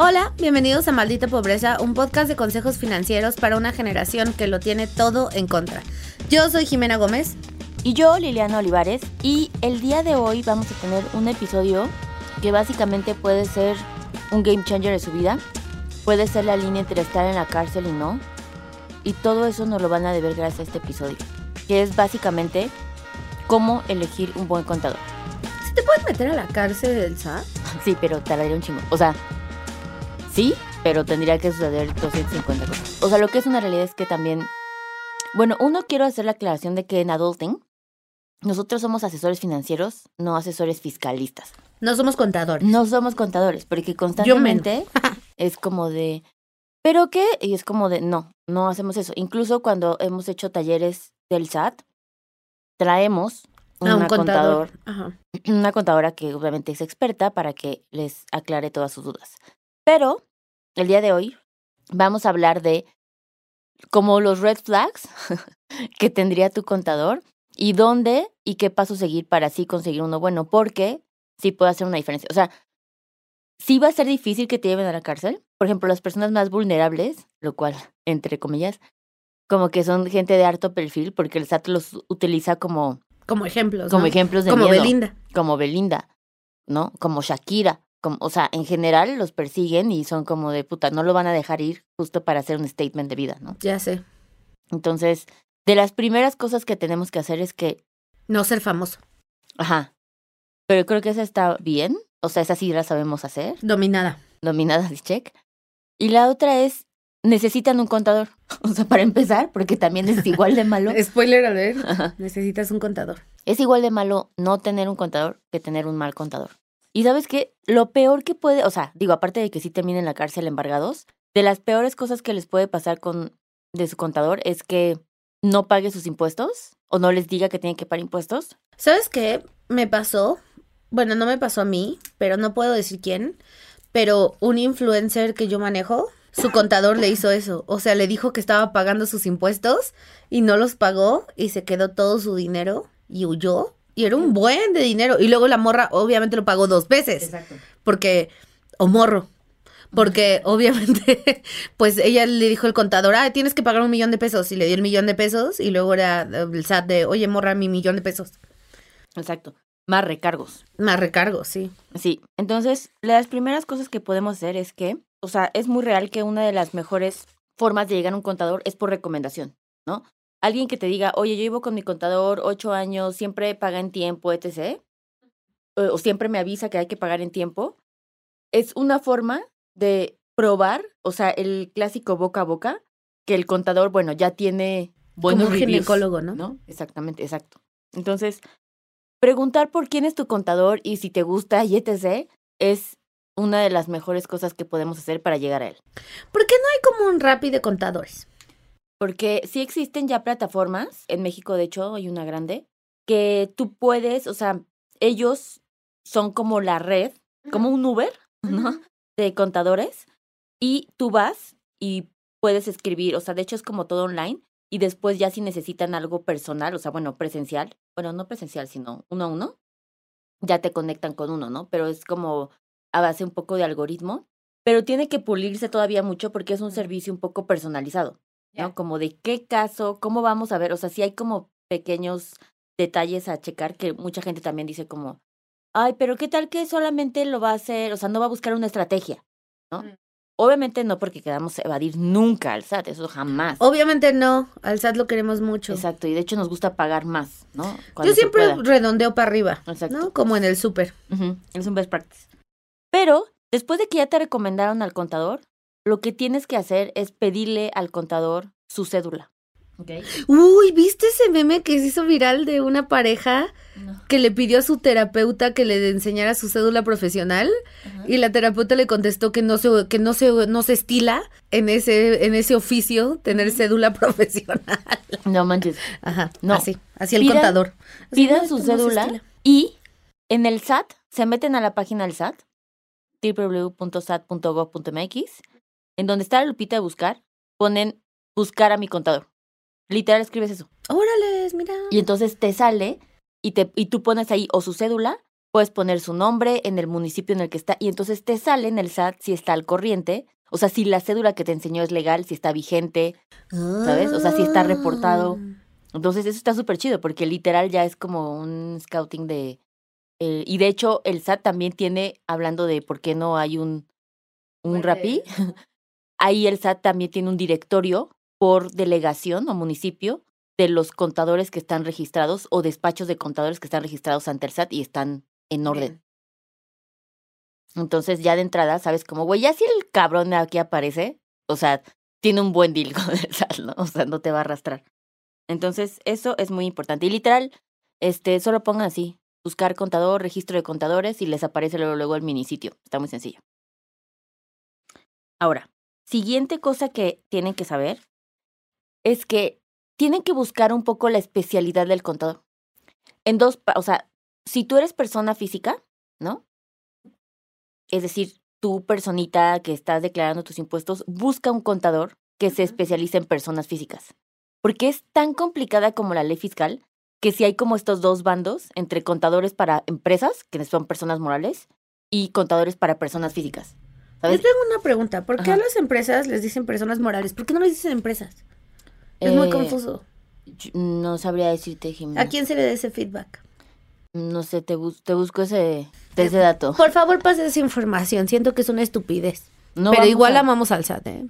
Hola, bienvenidos a Maldita Pobreza, un podcast de consejos financieros para una generación que lo tiene todo en contra. Yo soy Jimena Gómez. Y yo, Liliana Olivares, y el día de hoy vamos a tener un episodio que básicamente puede ser un game changer de su vida, puede ser la línea entre estar en la cárcel y no, y todo eso nos lo van a deber gracias a este episodio, que es básicamente cómo elegir un buen contador. ¿Sí te puedes meter a la cárcel del SAT? Sí, pero tardaría un chingo. O sea, sí, pero tendría que suceder 250 cosas. O sea, lo que es una realidad es que también... Bueno, uno quiero hacer la aclaración de que en Adulting nosotros somos asesores financieros, no asesores fiscalistas. No somos contadores. No somos contadores, porque constantemente es como de, ¿pero qué? Y es como de, no, no hacemos eso. Incluso cuando hemos hecho talleres del SAT, traemos A un una contador. contador, Ajá. una contadora que obviamente es experta para que les aclare todas sus dudas. Pero el día de hoy vamos a hablar de como los red flags que tendría tu contador y dónde y qué paso seguir para así conseguir uno bueno, porque sí puede hacer una diferencia. O sea, sí va a ser difícil que te lleven a la cárcel. Por ejemplo, las personas más vulnerables, lo cual, entre comillas, como que son gente de harto perfil, porque el SAT los utiliza como, Como ejemplos. como ¿no? ejemplos de Como miedo Belinda. como Belinda, ¿no? Como Shakira. Como, o sea, en general los persiguen y son como de puta, no lo van a dejar ir justo para hacer un statement de vida, ¿no? Ya sé. Entonces, de las primeras cosas que tenemos que hacer es que, No ser famoso. ajá, pero creo que esa está bien, o sea, esa sí la sabemos hacer, Dominada. dominada check. Y la otra es, necesitan un contador, o sea, para empezar, porque también es igual de malo. Spoiler a ver. Ajá. Necesitas un contador. Es igual de malo no tener un contador que tener un mal contador. Y sabes qué, lo peor que puede, o sea, digo, aparte de que sí terminen en la cárcel embargados, de las peores cosas que les puede pasar con de su contador es que no pague sus impuestos o no les diga que tienen que pagar impuestos. ¿Sabes qué me pasó? Bueno, no me pasó a mí, pero no puedo decir quién. Pero un influencer que yo manejo, su contador le hizo eso. O sea, le dijo que estaba pagando sus impuestos y no los pagó y se quedó todo su dinero y huyó. Y era un buen de dinero. Y luego la morra obviamente lo pagó dos veces. Exacto. Porque, o morro. Porque obviamente, pues ella le dijo al contador, ah, tienes que pagar un millón de pesos. Y le dio el millón de pesos. Y luego era eh, el SAT de, oye, morra, mi millón de pesos. Exacto. Más recargos. Más recargo, sí. Sí, entonces las primeras cosas que podemos hacer es que, o sea, es muy real que una de las mejores formas de llegar a un contador es por recomendación, ¿no? Alguien que te diga, oye, yo llevo con mi contador ocho años, siempre paga en tiempo, etc. O, o siempre me avisa que hay que pagar en tiempo. Es una forma de probar, o sea, el clásico boca a boca, que el contador, bueno, ya tiene buenos Como un reviews, ginecólogo, ¿no? ¿no? Exactamente, exacto. Entonces, preguntar por quién es tu contador y si te gusta y etc. es una de las mejores cosas que podemos hacer para llegar a él. ¿Por qué no hay como un Rappi de contadores? Porque sí existen ya plataformas, en México de hecho hay una grande, que tú puedes, o sea, ellos son como la red, como un Uber, ¿no? De contadores, y tú vas y puedes escribir, o sea, de hecho es como todo online, y después ya si necesitan algo personal, o sea, bueno, presencial, bueno, no presencial, sino uno a uno, ya te conectan con uno, ¿no? Pero es como a base un poco de algoritmo, pero tiene que pulirse todavía mucho porque es un servicio un poco personalizado, ¿no? Como de qué caso, cómo vamos a ver, o sea, sí hay como pequeños detalles a checar que mucha gente también dice como, ay, pero qué tal que solamente lo va a hacer, o sea, no va a buscar una estrategia, ¿no? Mm. Obviamente no porque queramos evadir nunca al SAT, eso jamás. Obviamente no, al SAT lo queremos mucho. Exacto, y de hecho nos gusta pagar más, ¿no? Yo Cuando se siempre redondeo para arriba, Exacto. ¿no? Como en el súper. Es un best practice. Pero después de que ya te recomendaron al contador, lo que tienes que hacer es pedirle al contador su cédula. Uy, ¿viste ese meme que se hizo viral de una pareja No. que le pidió a su terapeuta que le enseñara su cédula profesional y la terapeuta le contestó que no se que no se no se estila en ese en ese oficio tener cédula profesional. No manches. Ajá, No. así, así el Pidan- contador. Así, Pidan no, su no cédula y en el SAT se meten a la página del SAT, www.sat.gov.mx, en donde está la lupita de buscar, ponen buscar a mi contador. Literal escribes eso. Órale, mira. Y entonces te sale y, te, y tú pones ahí o su cédula, puedes poner su nombre en el municipio en el que está y entonces te sale en el SAT si está al corriente, o sea, si la cédula que te enseñó es legal, si está vigente, ¿sabes? O sea, si está reportado. Ah. Entonces eso está súper chido porque literal ya es como un scouting de... eh, y de hecho el SAT también tiene, hablando de por qué no hay un, un Puede- RAPI, ahí el SAT también tiene un directorio por delegación o municipio de los contadores que están registrados o despachos de contadores que están registrados ante el SAT y están en orden. Bien. Entonces ya de entrada sabes como, güey, ya si el cabrón de aquí aparece, o sea, tiene un buen deal con el SAT, ¿no? O sea, no te va a arrastrar. Entonces eso es muy importante. Y literal, este, solo pongan así, buscar contador, registro de contadores y les aparece luego, luego el minisitio. Está muy sencillo. Ahora, siguiente cosa que tienen que saber es que tienen que buscar un poco la especialidad del contador. En dos, o sea, si tú eres persona física, ¿no? Es decir, tú personita que estás declarando tus impuestos, busca un contador que se especialice en personas físicas. Porque es tan complicada como la ley fiscal que si hay como estos dos bandos entre contadores para empresas, que son personas morales, y contadores para personas físicas. ¿Sabes? tengo una pregunta. ¿Por qué a las empresas les dicen personas morales? ¿Por qué no les dicen empresas? Es muy Eh, confuso. No sabría decirte, Jimena. ¿A quién se le da ese feedback? No sé, te, bus- te busco ese, ese dato. Por favor, pase esa información. Siento que es una estupidez. No Pero igual a- amamos al SAT, ¿eh?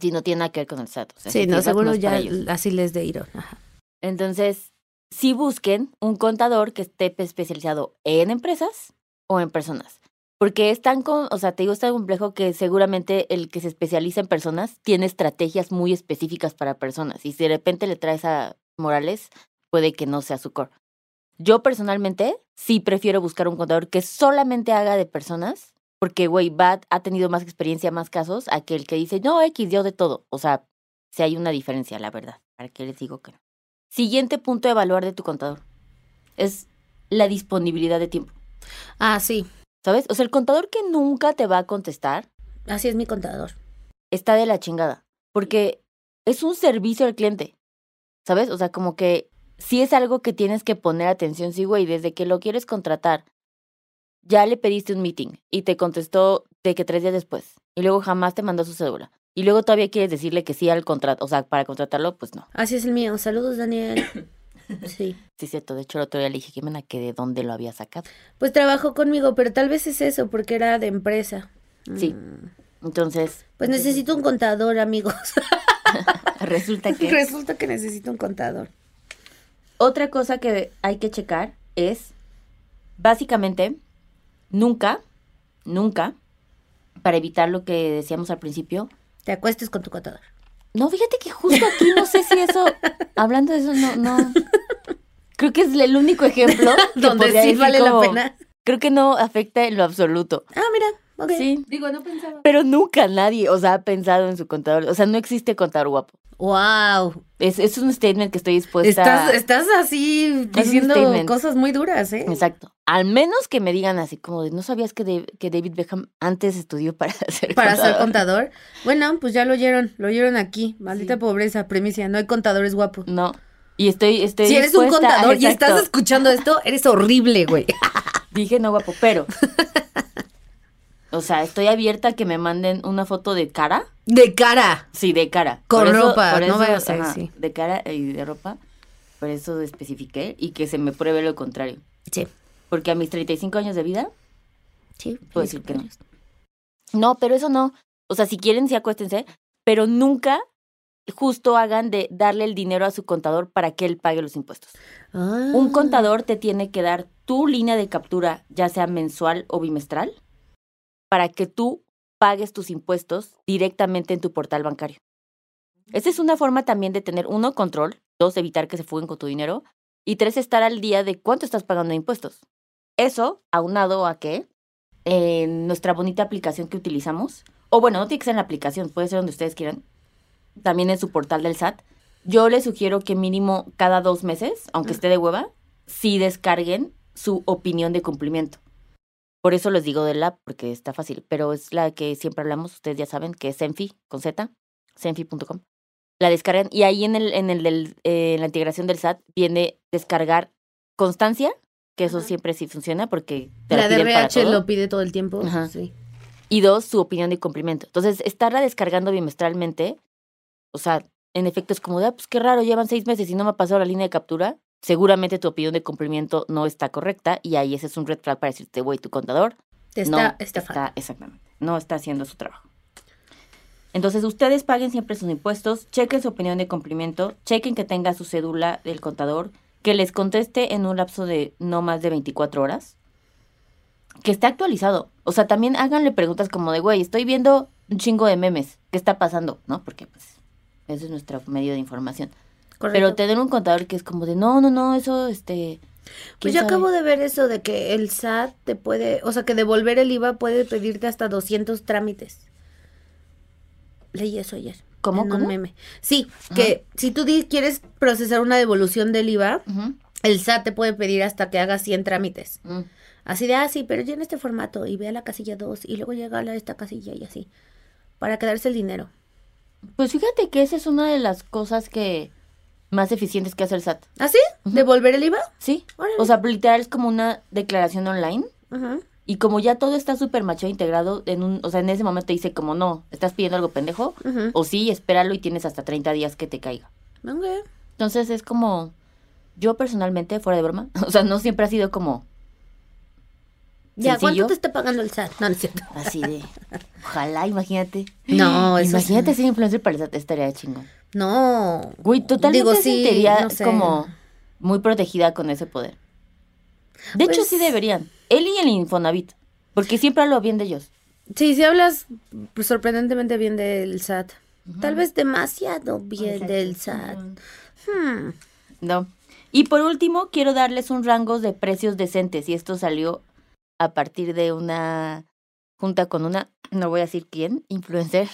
Si no tiene nada que ver con el SAT. o sea, Sí, no, seguro ya así les de Iron. Ajá. Entonces, sí busquen un contador que esté especializado en empresas o en personas. Porque es tan, con, o sea, te digo, es tan complejo que seguramente el que se especializa en personas tiene estrategias muy específicas para personas. Y si de repente le traes a Morales, puede que no sea su core. Yo personalmente sí prefiero buscar un contador que solamente haga de personas, porque, güey, va, ha tenido más experiencia, más casos, a que el que dice, no, X, yo de todo. O sea, si hay una diferencia, la verdad. ¿Para qué les digo que no? Siguiente punto de evaluar de tu contador es la disponibilidad de tiempo. Ah, sí. ¿Sabes? O sea, el contador que nunca te va a contestar Así es mi contador. está de la chingada. Porque es un servicio al cliente. ¿Sabes? O sea, como que sí es algo que tienes que poner atención. Sí, güey, desde que lo quieres contratar, ya le pediste un meeting y te contestó de que tres días después. Y luego jamás te mandó su cédula. Y luego todavía quieres decirle que sí al contrato. O sea, para contratarlo, pues no. Así es el mío. Saludos, Daniel. Sí. Sí, cierto. De hecho, el otro día le dije, Jimena, que de dónde lo había sacado. Pues trabajó conmigo, pero tal vez es eso, porque era de empresa. Sí. Mm. Entonces, Pues necesito un contador, amigos. resulta que... Resulta que necesito un contador. Otra cosa que hay que checar es, básicamente, nunca, nunca, para evitar lo que decíamos al principio. Te acuestes con tu contador. No, fíjate que justo aquí no sé si eso, hablando de eso, no, no. Creo que es el único ejemplo Donde sí vale como- la pena. Creo que no afecta en lo absoluto. Ah, mira. Ok. Sí. Digo, no pensaba. Pero nunca nadie, o sea, ha pensado en su contador. O sea, no existe contador guapo. Wow. Es, es un statement que estoy dispuesta Estás, estás así diciendo statement. cosas muy duras, ¿eh? Exacto. Al menos que me digan así como de, ¿no sabías que, de- que David Beckham antes estudió para ser Para ser contador?" Bueno, pues ya lo oyeron, lo oyeron aquí. Maldita Sí. pobreza, premicia. No hay contadores guapos. No. Y estoy, estoy Si eres un contador y estás escuchando esto, eres horrible, güey. Dije no guapo, pero... o sea, estoy abierta a que me manden una foto de cara. De cara. Sí, de cara. Con Por eso- ropa, por no eso, vaya a sí. De cara y de ropa. Por eso especifiqué y que se me pruebe lo contrario. Sí. Porque a mis 35 años de vida Sí. Puedo decir que no. No, pero eso no. O sea, si quieren, sí acuéstense, pero nunca justo hagan de darle el dinero a su contador para que él pague los impuestos. Ah. Un contador te tiene que dar tu línea de captura, ya sea mensual o bimestral, para que tú pagues tus impuestos directamente en tu portal bancario. Esa es una forma también de tener, uno, control, dos, evitar que se fuguen con tu dinero, y tres, estar al día de cuánto estás pagando de impuestos. Eso, aunado a que en nuestra bonita aplicación que utilizamos, o bueno, no tiene que ser en la aplicación, puede ser donde ustedes quieran, también en su portal del SAT, yo les sugiero que mínimo cada dos meses, aunque esté de hueva, sí descarguen su opinión de cumplimiento. Por eso les digo del app, porque está fácil, pero es la que siempre hablamos, ustedes ya saben, que es Senfi, con Z, senfi.com. La descargan y ahí en, el, en, el del, eh, en la integración del SAT viene descargar constancia que eso siempre sí funciona porque te La de piden para RH todo. lo pide todo el tiempo. Ajá. Sí. Y dos, su opinión de cumplimiento. Entonces, estarla descargando bimestralmente, o sea, en efecto es como ah, pues qué raro, llevan seis meses y no me ha pasado la línea de captura. Seguramente tu opinión de cumplimiento no está correcta y ahí ese es un red flag para decirte, güey, tu contador Está, no está, está, exactamente, no está haciendo su trabajo. Entonces, ustedes paguen siempre sus impuestos, chequen su opinión de cumplimiento, chequen que tenga su cédula del contador, que les conteste en un lapso de no más de 24 horas, que esté actualizado. O sea, también háganle preguntas como de, güey, estoy viendo un chingo de memes, ¿qué está pasando? ¿No? Porque, pues, ese es nuestro medio de información. Correcto. Pero tener un contador que es como de, no, no, no, eso, este... Pues ¿quién yo sabe?". acabo de ver eso de que el SAT te puede, o sea, que devolver el IVA puede pedirte hasta 200 trámites. Leí eso ayer. ¿Cómo, en un cómo? meme. Sí, que si tú quieres procesar una devolución del IVA, el SAT te puede pedir hasta que hagas 100 trámites. Mm. Así de, ah, sí, pero llena este formato y ve a la casilla 2 y luego llega a la- esta casilla y así. Para quedarse el dinero. Pues fíjate que esa es una de las cosas que más eficientes que hace el SAT. ¿Así? ¿Devolver el IVA? Sí. Órale. O sea, literal es como una declaración online. Ajá. Y como ya todo está súper macho integrado, en un, o sea, en ese momento dice como no, estás pidiendo algo pendejo, o sí, espéralo y tienes hasta 30 días que te caiga. Entonces es como, yo personalmente, fuera de broma, o sea, no siempre ha sido como Ya, ¿cuánto te está pagando el SAT? No, no es cierto. así de, ojalá, imagínate. No, eso es- Imagínate ser influencer para el SAT, estaría chingón. No. Güey, totalmente Digo, se sí, sentiría no sé. como muy protegida con ese poder. De hecho, Pues- sí deberían. Él y el Infonavit. Porque siempre hablo bien de ellos. Sí, si hablas sorprendentemente bien del SAT. Tal vez demasiado bien del SAT. Hmm. No. Y por último, quiero darles un rango de precios decentes. Y esto salió a partir de una junta con una, no voy a decir quién, influencer,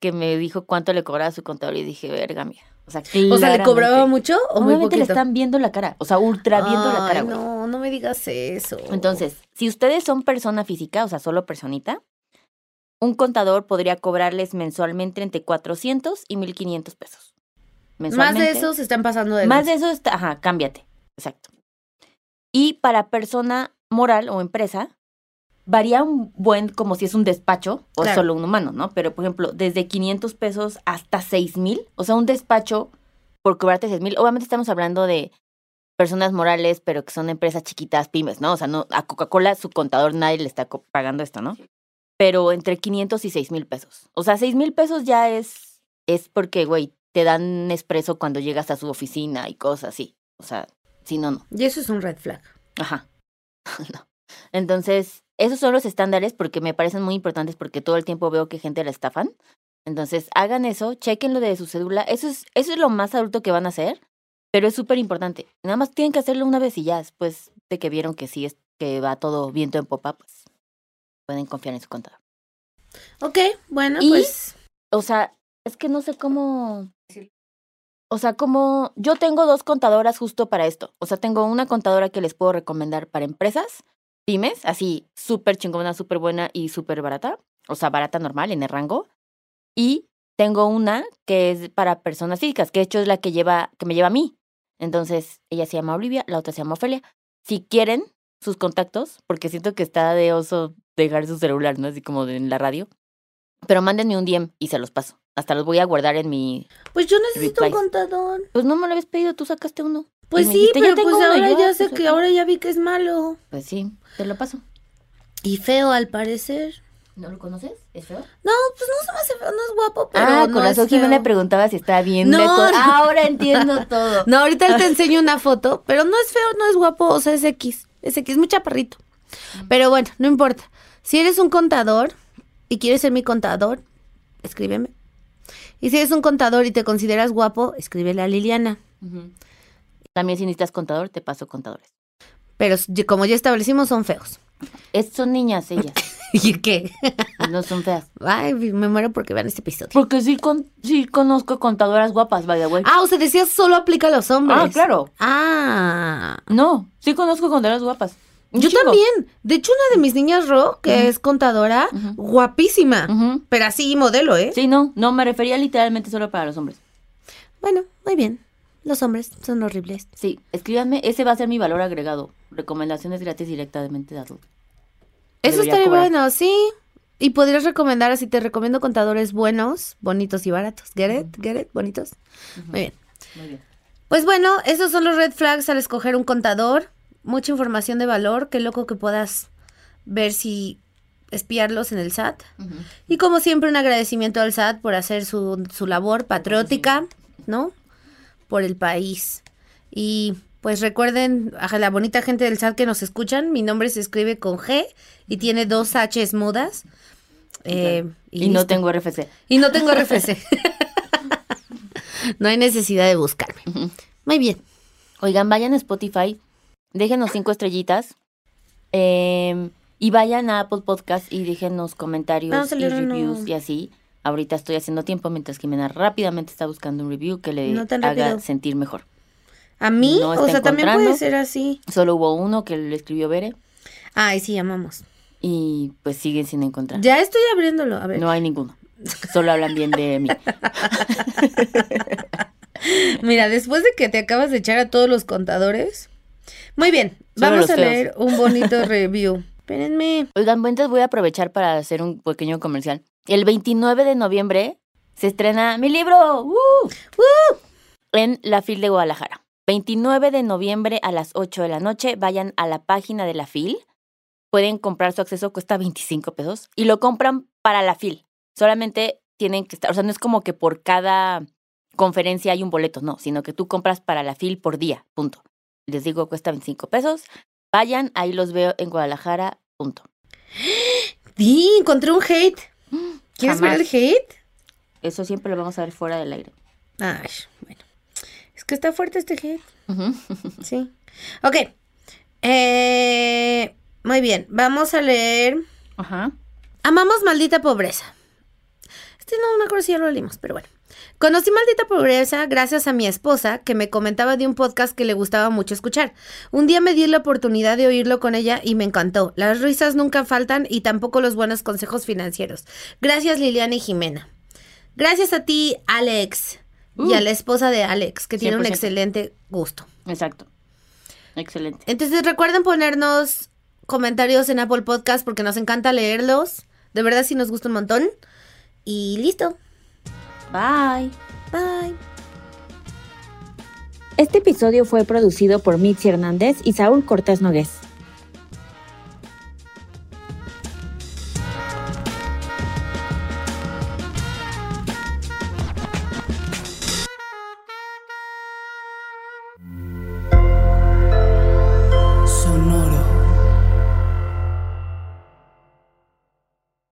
que me dijo cuánto le cobraba su contador. Y dije, verga, mía. O sea, O sea, ¿le cobraba mucho o muy Obviamente le están viendo la cara. O sea, ultra viendo la cara, güey. no, no me digas eso. Entonces, si ustedes son persona física, o sea, solo personita, un contador podría cobrarles mensualmente entre 400 y 1500 pesos. Más de eso se están pasando de Más de eso está, ajá, cámbiate. Exacto. Y para persona moral o empresa, varía un buen como si es un despacho o Claro. solo un humano, ¿no? Pero, por ejemplo, desde 500 pesos hasta 6000, o sea, un despacho por cobrarte 6000, obviamente estamos hablando de personas morales, pero que son empresas chiquitas, pymes, ¿no? O sea, no, a Coca-Cola su contador nadie le está pagando esto, ¿no? Pero entre 500 y 6000 pesos. O sea, 6000 pesos ya es, es porque, güey, te dan expreso cuando llegas a su oficina y cosas así. O sea, si no, no. Y eso es un red flag. Ajá. no. Entonces, esos son los estándares porque me parecen muy importantes porque todo el tiempo veo que gente la estafan. Entonces, hagan eso, chequen lo de su cédula. Eso es, eso es lo más adulto que van a hacer, pero es súper importante. Nada más tienen que hacerlo una vez y ya, después de que vieron que sí es que va todo viento en popa, pues pueden confiar en su contador. Ok, bueno, Y- pues. O sea, es que no sé cómo. O sea, como yo tengo dos contadoras justo para esto. O sea, tengo una contadora que les puedo recomendar para empresas, pymes, así súper chingona, súper buena y súper barata. O sea, barata normal en el rango. Y tengo una que es para personas físicas, que de hecho es la que lleva, que me lleva a mí. Entonces, ella se llama Olivia, la otra se llama Ofelia. Si quieren sus contactos, porque siento que está de oso dejar su celular, ¿no? Así como en la radio. Pero mándenme un DM y se los paso. Hasta los voy a guardar en mi... Pues yo necesito un contador. Pues no me lo habías pedido, tú sacaste uno. Pues sí, dijiste, "Yo pero tengo pues uno", y ahora yo, ya pues, sé que ahora ya vi que es malo. Pues sí, te lo paso. Y feo al parecer. ¿No lo conoces? ¿Es feo? No, pues no se me hace feo, no es guapo, pero ah, no con razón es Jimena preguntaba si estaba bien. No, no. Ahora entiendo todo. No, ahorita te enseño una foto, pero no es feo, no es guapo, o sea, es X. Es X, muy chaparrito. Pero bueno, no importa. Si eres un contador y quieres ser mi contador, escríbeme. Y si eres un contador y te consideras guapo, escríbele a Liliana. Ujú. También si necesitas contador, te paso contadores. Pero como ya establecimos, son feos. Es, son niñas ellas, ¿Y qué? no son feas. Ay, me muero porque vean este episodio. Porque sí, con, sí conozco contadoras guapas, by the way. Ah, o sea, decías solo aplica a los hombres. Ah, claro. Ah. No, sí conozco contadoras guapas. Un Yo también. De hecho, una de mis niñas Ro, que es contadora, guapísima. Pero así modelo, ¿eh? Sí, no, no, me refería literalmente solo para los hombres. Bueno, muy bien. Los hombres son horribles. Sí, escríbanme, ese va a ser mi valor agregado. Recomendaciones gratis directamente de Adult. Eso Debería estaría cobrar. bueno, sí. Y podrías recomendar, así te recomiendo contadores buenos, bonitos y baratos. Get it? Get it? Bonitos. Muy bien. Muy bien. Pues bueno, esos son los red flags al escoger un contador. Mucha información de valor. Qué loco que puedas ver si espiarlos en el SAT. Y como siempre, un agradecimiento al SAT por hacer su, su labor patriótica, ¿no? Por el país. Y pues recuerden a la bonita gente del SAT que nos escuchan. Mi nombre se escribe con G y tiene dos H's mudas. Eh, Y, no listo. tengo RFC. Y no tengo RFC. no hay necesidad de buscarme. Muy bien. Oigan, vayan a Spotify, déjenos cinco estrellitas eh, y vayan a Apple Podcast y déjenos comentarios y reviews y así. Ahorita estoy haciendo tiempo mientras Jimena rápidamente está buscando un review que le No haga rápido. sentir mejor. A mí, No o sea, también puede ser así. Solo hubo uno que le escribió Bere Ay, sí, amamos. y pues siguen sin encontrar. Ya estoy abriéndolo. A ver. No hay ninguno. Solo hablan bien de mí. Mira, después de que te acabas de echar a todos los contadores. Muy bien, Solo vamos a feos. leer un bonito review. Espérenme. Oigan, pues voy a aprovechar para hacer un pequeño comercial. El 29 de noviembre se estrena mi libro ¡Uh! en la FIL de Guadalajara. 29 de noviembre a las 8 de la noche, vayan a la página de la FIL. Pueden comprar su acceso, cuesta 25 pesos. Y lo compran para la FIL. Solamente tienen que estar, o sea, no es como que por cada conferencia hay un boleto, no, sino que tú compras para la FIL por día, punto. Les digo, cuesta 25 pesos. Vayan, ahí los veo en Guadalajara, punto. Di, encontré un hate. ¿Quieres ver el hate? Eso siempre lo vamos a ver fuera del aire. Ay, bueno. Es que está fuerte este hate. Ujú. Sí. Ok. Eh, muy bien. Vamos a leer. Ajá. Amamos maldita pobreza. Este no me acuerdo si ya lo leímos, pero bueno. Conocí maldita pobreza gracias a mi esposa, que me comentaba de un podcast que le gustaba mucho escuchar. Un día me di la oportunidad de oírlo con ella y me encantó. Las risas nunca faltan y tampoco los buenos consejos financieros. Gracias Liliana y Jimena. Gracias a ti, Alex, y Uh. a la esposa de Alex, que tiene un 100%. excelente gusto. Exacto. Excelente. Entonces recuerden ponernos comentarios en Apple Podcast porque nos encanta leerlos. De verdad sí nos gusta un montón. Y listo. Bye. Bye. Este episodio fue producido por Mitzi Hernández y Saúl Cortés Nogués.